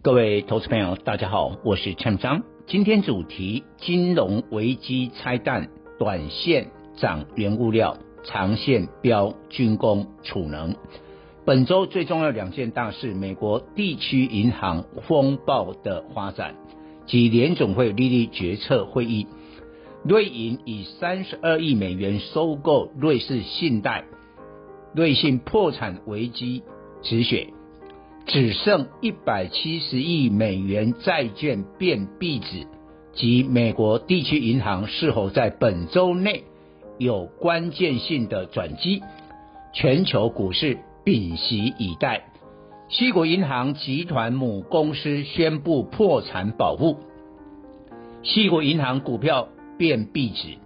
各位投资朋友，大家好，我是陈章。今天主题：金融危机拆弹，短线涨原物料，长线飙军工储能。本周最重要两件大事：美国地区银行风暴的发展及联总会利率决策会议。瑞银以三十二亿美元收购瑞士信贷，瑞信破产危机止血。只剩一百七十亿美元债券变壁纸，及美国地区银行是否在本周内有关键性的转机？全球股市屏息以待。西国银行集团母公司宣布破产保护，西国银行股票变壁纸，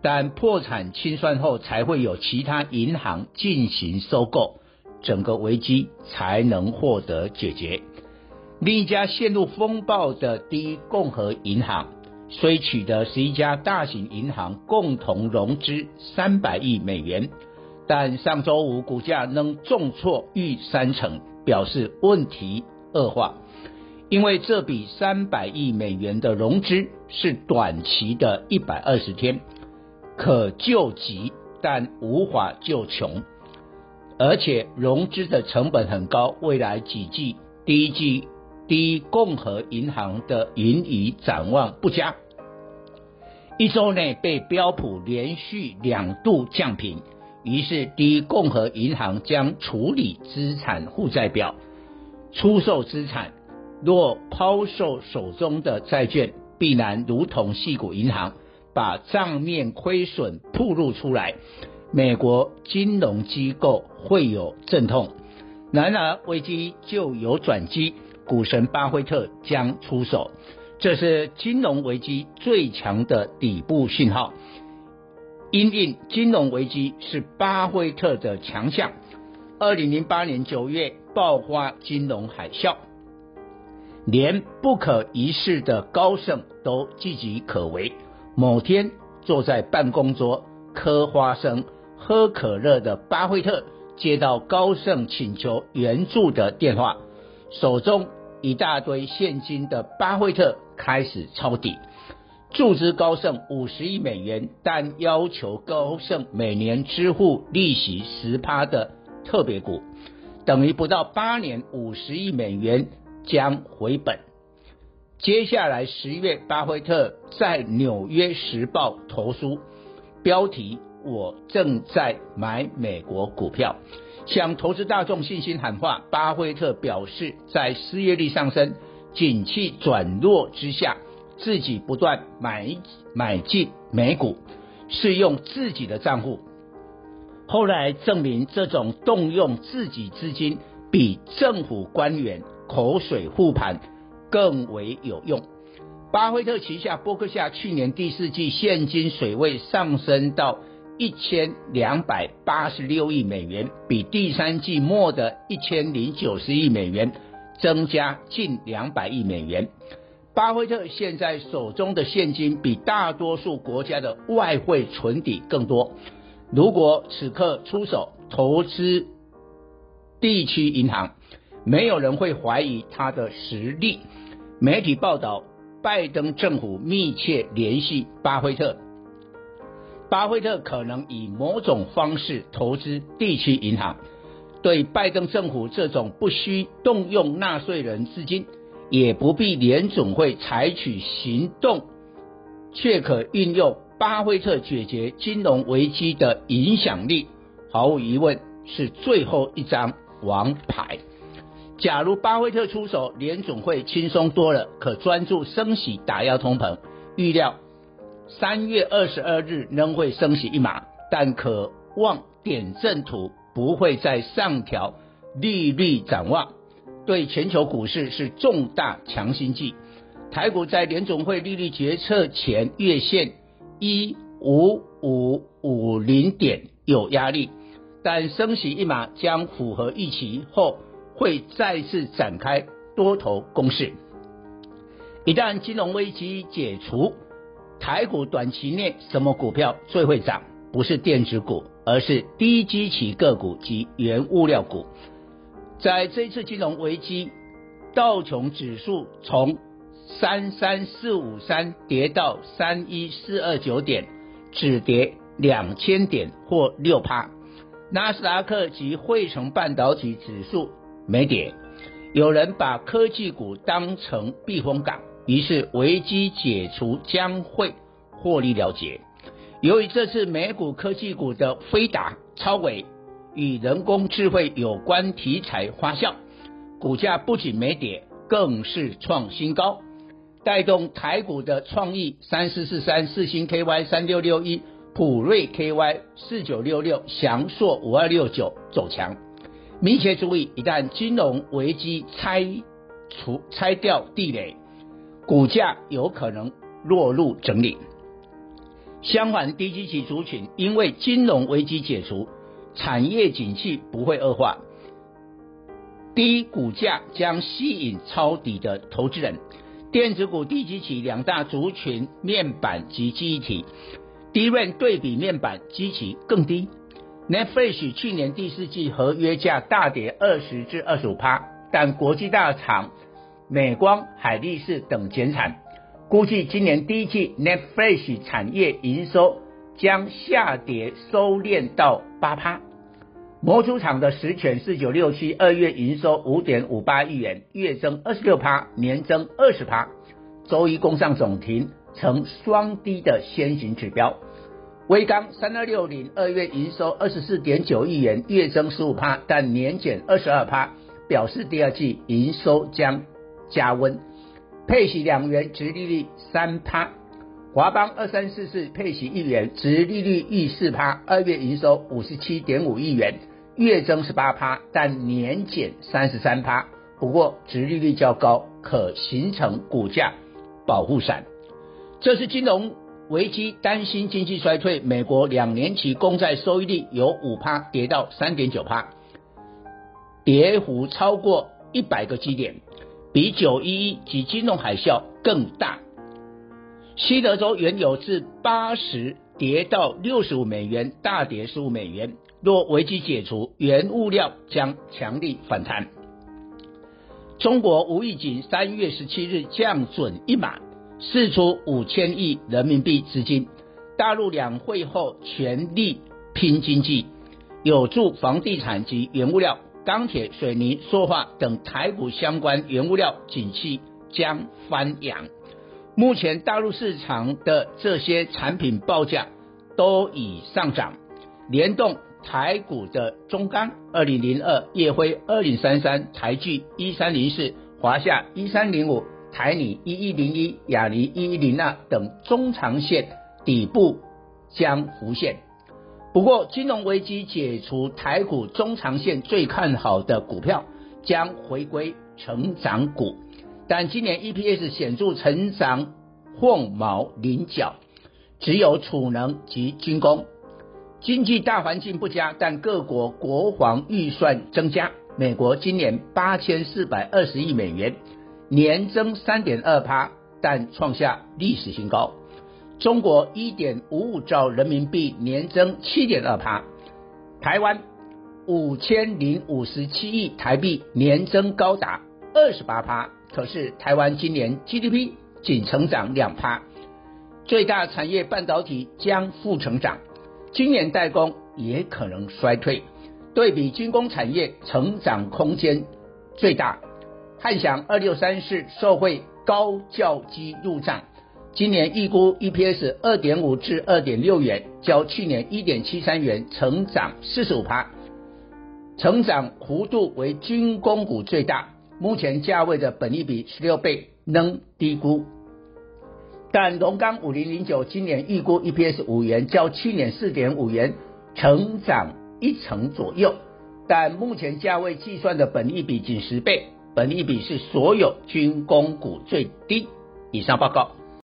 但破产清算后才会有其他银行进行收购。整个危机才能获得解决。另一家陷入风暴的第一共和银行，虽取得十一家大型银行共同融资三百亿美元，但上周五股价仍重挫逾三成，表示问题恶化。因为这笔三百亿美元的融资是短期的一百二十天，可救急，但无法救穷。而且融资的成本很高，未来几季第一季第一共和银行的盈余展望不佳，一周内被标普连续两度降评，于是第一共和银行将处理资产负债表，出售资产。若抛售手中的债券，必然如同矽谷银行，把账面亏损暴露出来。美国金融机构会有阵痛，然而危机就有转机，股神巴菲特将出手，这是金融危机最强的底部信号。因应金融危机是巴菲特的强项。二零零八年九月爆发金融海啸，连不可一世的高盛都岌岌可危。某天坐在办公桌嗑花生。喝可乐的巴菲特接到高盛请求援助的电话，手中一大堆现金的巴菲特开始抄底，注资高盛五十亿美元，但要求高盛每年支付利息十趴的特别股，等于不到八年五十亿美元将回本。接下来十月，巴菲特在纽约时报投书，标题。我正在买美国股票，向投资大众信心喊话。巴菲特表示，在失业率上升、景气转弱之下，自己不断买买进美股，是用自己的账户。后来证明，这种动用自己资金，比政府官员口水护盘更为有用。巴菲特旗下伯克夏去年第四季现金水位上升到。一千两百八十六亿美元，比第三季末的一千零九十亿美元增加近两百亿美元。巴菲特现在手中的现金比大多数国家的外汇存底更多。如果此刻出手投资地区银行，没有人会怀疑他的实力。媒体报道，拜登政府密切联系巴菲特。巴菲特可能以某种方式投资地区银行，对拜登政府这种不需动用纳税人资金，也不必联总会采取行动，却可运用巴菲特解决金融危机的影响力，毫无疑问是最后一张王牌。假如巴菲特出手，联总会轻松多了，可专注升息打压通膨，预料。三月二十二日仍会升息一码，但可望点阵图不会再上调利率展望，对全球股市是重大强心剂。台股在联总会利率决策前月线一五五五零点有压力，但升息一码将符合预期后，会再次展开多头攻势。一旦金融危机解除，台股短期内什么股票最会涨？不是电子股，而是低基期个股及原物料股。在这次金融危机，道琼指数从三三四五三跌到三一四二九点，只跌两千点或六趴。纳斯达克及汇成半导体指数没跌。有人把科技股当成避风港。于是危机解除将会获利了结。由于这次美股科技股的飞达、超伟与人工智慧有关题材发酵，股价不仅没跌，更是创新高，带动台股的创意三四四三四星 KY 三六六一、普瑞 KY 四九六六、祥硕五二六九走强。密切注意，一旦金融危机拆除拆掉地雷。股价有可能落入整理。相反，低基期族群因为金融危机解除，产业景气不会恶化，低股价将吸引抄底的投资人。电子股低基期两大族群，面板及记忆体，DRAM 对比面板基期更低。NAND Flash 去年第四季合约价大跌二十至二十五趴，但国际大厂。美光、海力士等减产，估计今年第一季 Netflix 产业营收将下跌收敛到八趴。模组厂的十銓四九六七二月营收五点五八亿元，月增二十六趴，年增二十趴。周一攻上总停，呈双低的先行指标。威刚三二六零二月营收二十四点九亿元，月增十五趴，但年减二十二趴，表示第二季营收将。加温，配息两元，殖利率三趴。华邦二三四四配息一元，殖利率逾四趴。二月营收五十七点五亿元，月增十八趴，但年减三十三趴。不过殖利率较高，可形成股价保护伞。这是金融危机，担心经济衰退。美国两年期公债收益率由五趴跌到三点九趴，跌幅超过一百个基点。比九一一及金融海啸更大。西德州原油自八十跌到六十五美元，大跌十五美元。若危机解除，原物料将强力反弹。中国无预警三月十七日降准一码，释出五千亿人民币资金。大陆两会后全力拼经济，有助房地产及原物料。钢铁、水泥、塑化等台股相关原物料景气将翻扬。目前大陆市场的这些产品报价都已上涨，联动台股的中钢二零零二、烨辉二零三三、台聚一三零四、华夏一三零五、台泥一一零一、亚泥一一零二等中长线底部将浮现。不过，金融危机解除，台股中长线最看好的股票将回归成长股，但今年 EPS 显著成长凤毛麟角，只有储能及军工。经济大环境不佳，但各国国防预算增加。美国今年八千四百二十亿美元，年增三点二趴，但创下历史新高。中国一点五五兆人民币年增七点二趴，台湾五千零五十七亿台币年增高达二十八趴。可是台湾今年 GDP 仅成长两趴，最大产业半导体将负成长，今年代工也可能衰退。对比军工产业成长空间最大，汉翔二六三四受惠高教机入账。今年预估 EPS 二点五至二点六元，较去年一点七三元成长四十五趴，成长幅度为军工股最大。目前价位的本益比十六倍，仍低估。但龙钢五零零九今年预估 EPS 五元，较去年四点五元成长一成左右，但目前价位计算的本益比仅十倍，本益比是所有军工股最低。以上报告。